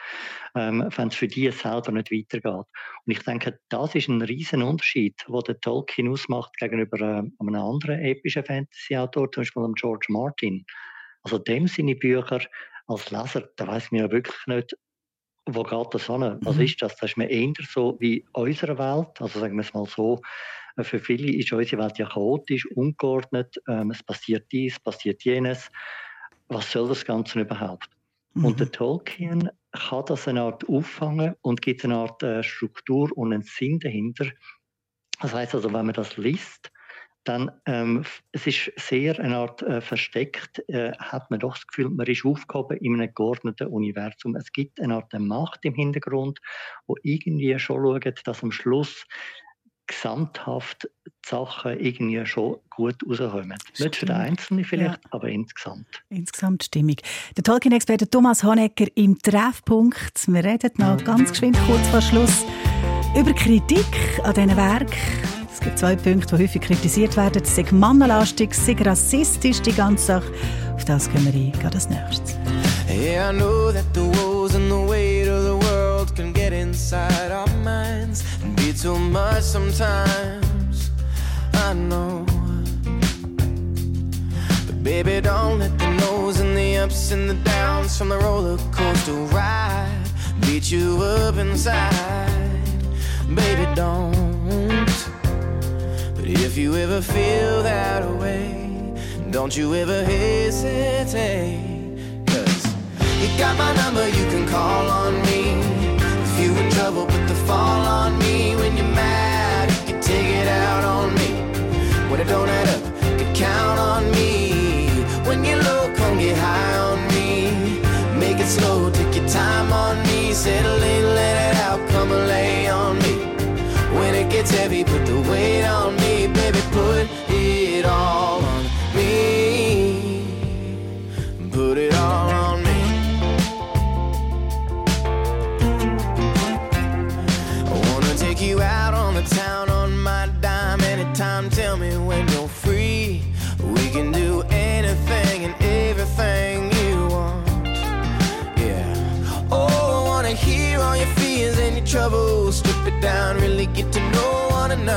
ähm, wenn es für die selber nicht weitergeht. Und ich denke, das ist ein riesen Unterschied, wo der Tolkien ausmacht gegenüber äh, einem anderen epischen Fantasy-Autor, zum Beispiel dem George Martin. Also dem seine Bücher als Leser, da weiß man ja wirklich nicht, wo geht das an? Was Mhm. ist das? Das ist mir eher so wie unsere Welt. Also sagen wir es mal so, äh, für viele ist unsere Welt ja chaotisch, ungeordnet. Ähm, es passiert dies, passiert jenes. Was soll das Ganze überhaupt? Und Mhm. der Tolkien kann das eine Art auffangen und gibt eine Art äh, Struktur und einen Sinn dahinter. Das heißt also, wenn man das liest, dann ähm, es ist sehr eine Art äh, versteckt, äh, hat man doch das Gefühl, man ist aufgehoben in einem geordneten Universum. Es gibt eine Art Macht im Hintergrund, wo irgendwie schon schaut, dass am Schluss gesamthaft die Sachen irgendwie schon gut rauskommen. Nicht für den. Einzelnen vielleicht, Ja. aber insgesamt. Insgesamt stimmig. Der Tolkien-Experte Thomas Honecker im Treffpunkt. Wir reden noch ganz geschwind kurz vor Schluss über Kritik an diesen Werk. Es gibt zwei Punkte, die häufig kritisiert werden. Es sei mannenlastig, sei rassistisch, die ganze Sache. Auf das können wir ein, gerade als nächstes. Yeah, I know that the woes and the weight of the world can get inside our minds too much sometimes. I know. But baby, don't let the no's and the ups and the downs from the roller coaster ride beat you up inside. Baby, don't. But if you ever feel that way, don't you ever hesitate. Cause you got my number, you can call on me. It slow, take your time on me. Settle in, let it out, come and lay on me. When it gets heavy,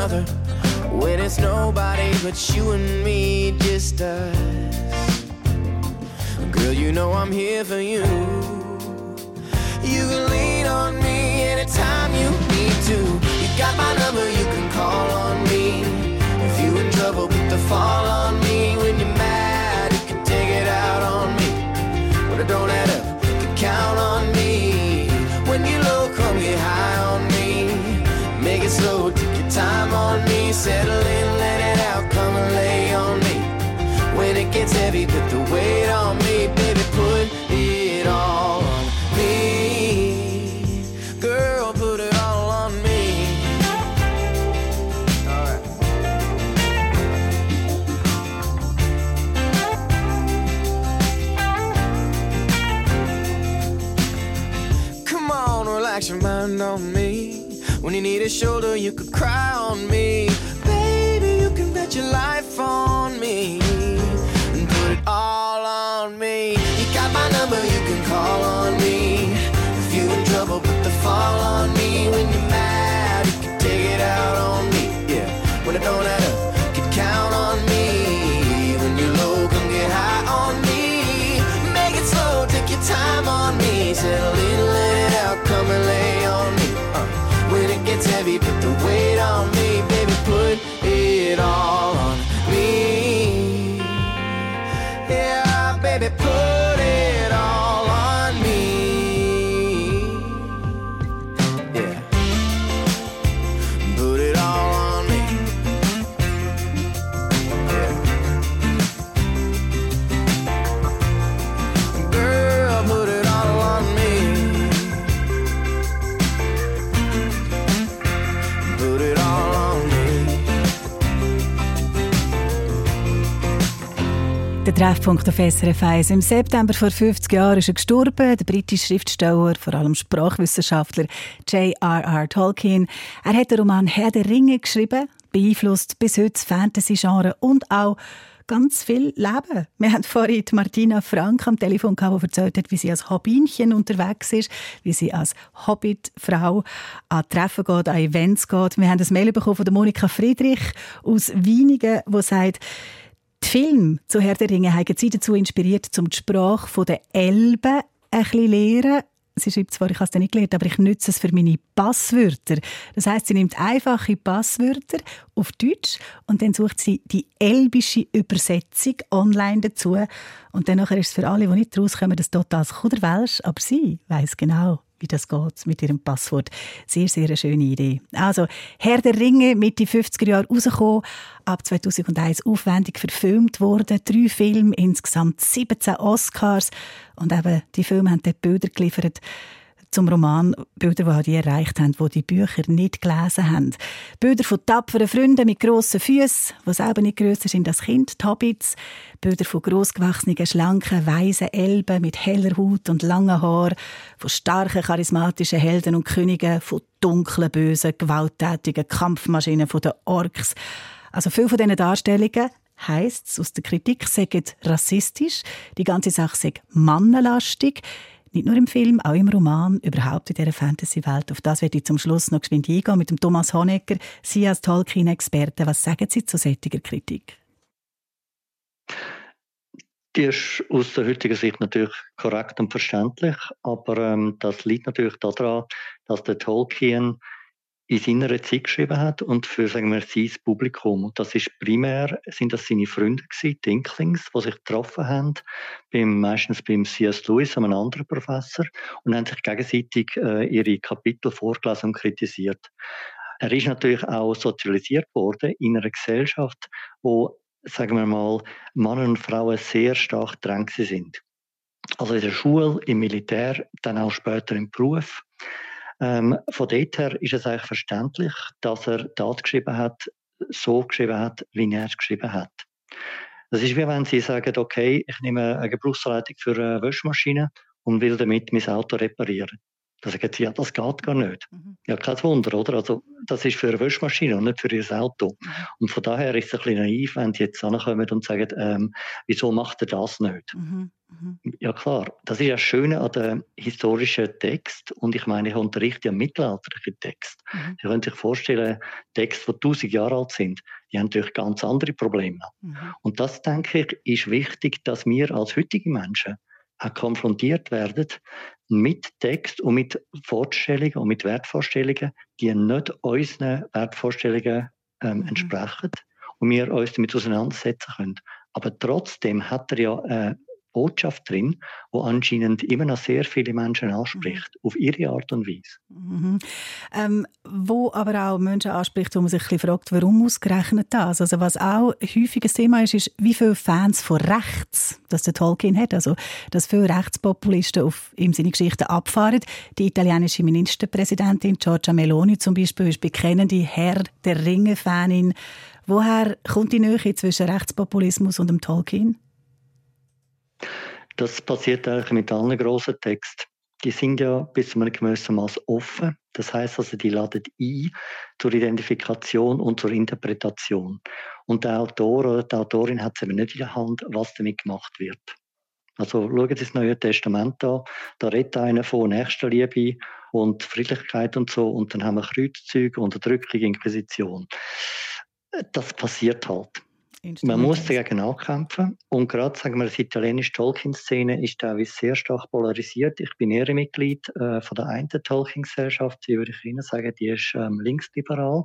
another. When it's nobody but you and me, just us. Girl, you know I'm here for you. You can lean on me anytime you need to. You got my number, you can call on me. If you in trouble, put the fall on Settle in, let it out, come and lay on me. When it gets heavy, put the weight on me, baby. Put it all on me. Girl, put it all on me. Alright. Come on, relax your mind on me. When you need a shoulder, you could cry on me. Baby, you can bet your life on me and put it all on me. You got my number, you can call on me. If you in trouble, put the fall on me. Treffpunkt auf SRF 1. Im September vor 50 Jahren ist er gestorben, der britische Schriftsteller, vor allem Sprachwissenschaftler J.R.R. Tolkien. Er hat den Roman Herr der Ringe geschrieben, beeinflusst bis heute das Fantasy-Genre und auch ganz viel Leben. Wir haben vorhin Martina Frank am Telefon gehabt, die erzählt hat, wie sie als Hobbinchen unterwegs ist, wie sie als Hobbit-Frau an Treffen geht, an Events geht. Wir haben ein Mail bekommen von Monika Friedrich aus Wienigen, die sagt, die Filme zu Herr der Ringe haben sie dazu inspiriert, um die Sprache der Elben ein zu lernen. Sie schreibt zwar, ich habe es nicht gelernt, aber ich nutze es für meine Passwörter. Das heißt, sie nimmt einfache Passwörter auf Deutsch und dann sucht sie die elbische Übersetzung online dazu. Und dann ist es für alle, die nicht rauskommen, das totales Kuderwelsch, aber sie weiß genau, wie das geht mit ihrem Passwort. Sehr, sehr eine schöne Idee. Also, Herr der Ringe, Mitte 50er Jahre rausgekommen, ab 2001 aufwendig verfilmt worden. Drei Filme, insgesamt 17 Oscars. Und eben, die Filme haben dort Bilder geliefert zum Roman Bilder, die die erreicht haben, die die Bücher nicht gelesen haben. Bilder von tapferen Freunden mit grossen Füßen, die selber nicht grösser sind als Kind, die Hobbits. Bilder von grossgewachsenen, schlanken, weisen Elben mit heller Haut und langen Haar, von starken, charismatischen Helden und Königen, von dunklen, bösen, gewalttätigen Kampfmaschinen von den Orks. Also viele von diesen Darstellungen heisst es aus der Kritik, sagen rassistisch, die ganze Sache sei mannenlastig. Nicht nur im Film, auch im Roman, überhaupt in dieser Fantasy-Welt. Auf das werde ich zum Schluss noch geschwind eingehen mit dem Thomas Honecker. Sie als Tolkien-Experte, was sagen Sie zu solcher Kritik? Die ist aus der heutigen Sicht natürlich korrekt und verständlich, aber ähm, das liegt natürlich daran, dass der Tolkien in seiner Zeit geschrieben hat und für sagen wir sein Publikum. Und das ist primär sind das seine Freunde gewesen, die Inklings, die sich getroffen haben, beim, meistens beim C.S. Lewis, einem anderen Professor, und haben sich gegenseitig äh, ihre Kapitel vorgelesen und kritisiert. Er ist natürlich auch sozialisiert worden in einer Gesellschaft, wo sagen wir mal, Männer und Frauen sehr stark drängt sind. Also in der Schule, im Militär, dann auch später im Beruf. Ähm, von dort her ist es eigentlich verständlich, dass er das geschrieben hat, so geschrieben hat, wie er es geschrieben hat. Das ist wie wenn Sie sagen, okay, ich nehme eine Gebrauchsleitung für eine Waschmaschine und will damit mein Auto reparieren. Da sagen Sie, ja, das geht gar nicht. Mhm. Ja, kein Wunder, oder? Also, das ist für eine Waschmaschine und nicht für Ihr Auto. Und von daher ist es ein bisschen naiv, wenn Sie jetzt ankommen und sagen, ähm, wieso macht er das nicht? Mhm. Mhm. Ja klar, das ist ja das Schöne an dem historischen Text und ich meine, ich unterrichte ja mittelalterliche Text. Mhm. Sie können sich vorstellen, Texte, die tausend Jahre alt sind, die haben natürlich ganz andere Probleme. Mhm. Und das, denke ich, ist wichtig, dass wir als heutige Menschen auch konfrontiert werden mit Text und mit Vorstellungen und mit Wertvorstellungen, die nicht unseren Wertvorstellungen ähm, Mhm. entsprechen und wir uns damit auseinandersetzen können. Aber trotzdem hat er ja eine Botschaft drin, die anscheinend immer noch sehr viele Menschen anspricht, auf ihre Art und Weise. Mhm. Ähm, wo aber auch Menschen anspricht, wo man sich ein bisschen fragt, warum ausgerechnet das? Also was auch ein Thema ist, ist, wie viele Fans von rechts das der Tolkien hat. Also, dass viele Rechtspopulisten auf ihm seine Geschichten abfahren. Die italienische Ministerpräsidentin Giorgia Meloni zum Beispiel ist bekennende Herr der Ringe-Fanin. Woher kommt die Nähe zwischen Rechtspopulismus und dem Tolkien? Das passiert eigentlich mit allen grossen Texten. die sind ja bis zu einem gewissen Maß offen. Das heißt also, die laden ein zur Identifikation und zur Interpretation. Und der Autor oder die Autorin hat es eben nicht in der Hand, was damit gemacht wird. Also schauen Sie das Neue Testament an. Da redet einer von Nächstenliebe und Friedlichkeit und so. Und dann haben wir Kreuzzüge, Unterdrückung, Inquisition. Das passiert halt. Man muss dagegen ankämpfen. Und gerade, sagen wir, die italienische Tolkien-Szene ist teilweise sehr stark polarisiert. Ich bin Ehrenmitglied äh, von der einen Tolkien-Gesellschaft. Die würde ich Ihnen sagen, die ist ähm, linksliberal.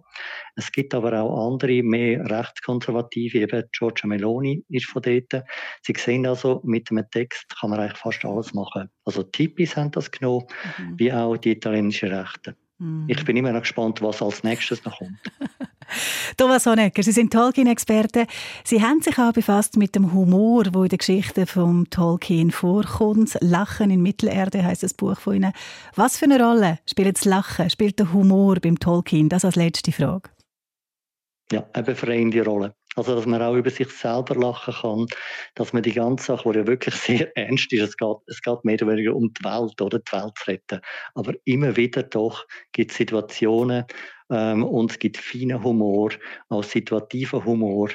Es gibt aber auch andere, mehr rechtskonservative. Eben Giorgia Meloni ist von dort. Sie sehen also, mit einem Text kann man eigentlich fast alles machen. Also die Hippies haben das genommen, Mhm. wie auch die italienischen Rechten. Mhm. Ich bin immer noch gespannt, was als nächstes noch kommt. Thomas Honecker, Sie sind Tolkien-Experte. Sie haben sich auch befasst mit dem Humor, wo in der Geschichte von Tolkien vorkommt. Lachen in Mittelerde heißt das Buch von Ihnen. Was für eine Rolle spielt das Lachen, spielt der Humor beim Tolkien? Das als letzte Frage. Ja, eine befreiende Rolle. Also, dass man auch über sich selber lachen kann, dass man die ganze Sache, die ja wirklich sehr ernst ist, es geht, es geht mehr oder weniger um die Welt, oder die Welt zu retten. Aber immer wieder doch gibt es Situationen ähm, und es gibt feinen Humor, auch situativen Humor,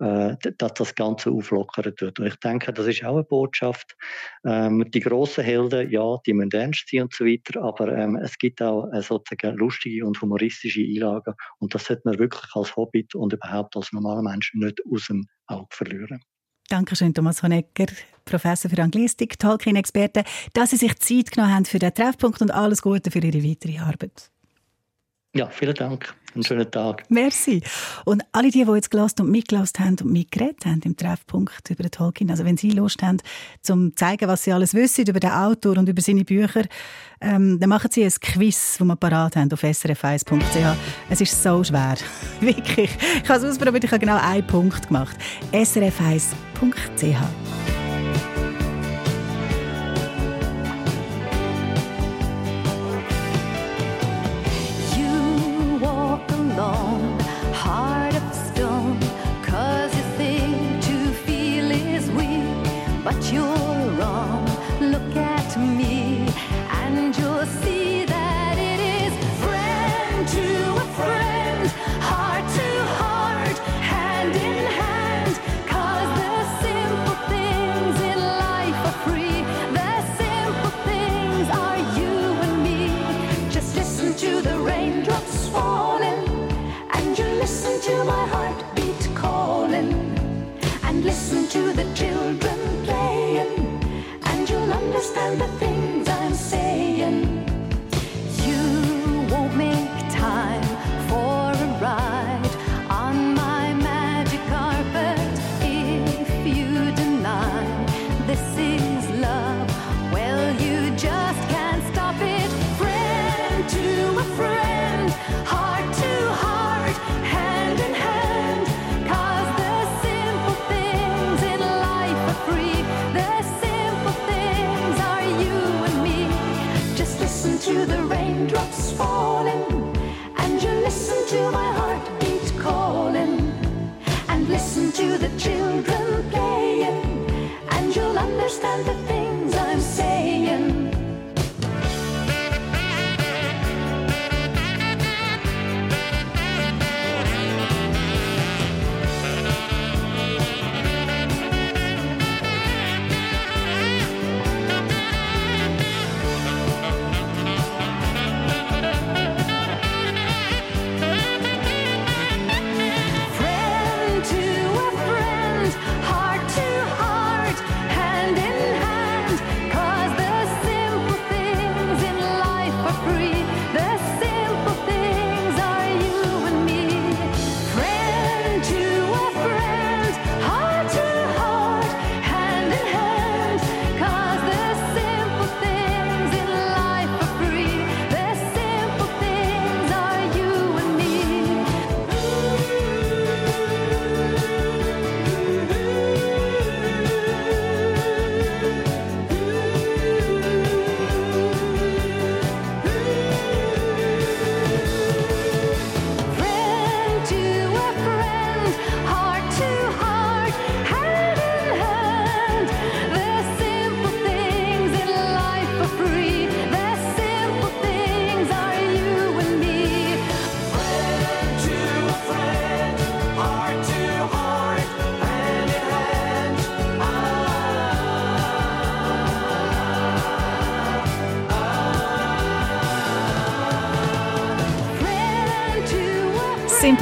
äh, dass das Ganze auflockern tut. Und ich denke, das ist auch eine Botschaft. Ähm, die grossen Helden, ja, die müssen ernst sein und so weiter, aber ähm, es gibt auch äh, sozusagen lustige und humoristische Einlagen und das sollte man wirklich als Hobbit und überhaupt als normaler Mensch nicht aus dem Auge verlieren. Dankeschön, Thomas Honecker, Professor für Anglistik, Tolkien-Experte, dass Sie sich Zeit genommen haben für den Treffpunkt und alles Gute für Ihre weitere Arbeit. Ja, vielen Dank. Einen schönen Tag. Merci. Und alle die, die jetzt gelassen und mitgelassen haben und mitgeredet haben im Treffpunkt über den Tolkien, also wenn Sie Lust haben, zum zu zeigen, was Sie alles wissen über den Autor und über seine Bücher, ähm, dann machen Sie ein Quiz, das wir parat haben auf srf1.ch. Es ist so schwer. Wirklich. Ich habe es ausprobiert, ich habe genau einen Punkt gemacht. srf1.ch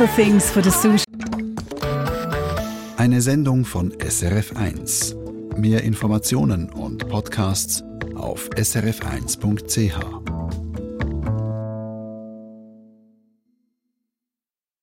Simple Things von der Sushi. Eine Sendung von SRF1. Mehr Informationen und Podcasts auf srf1.ch.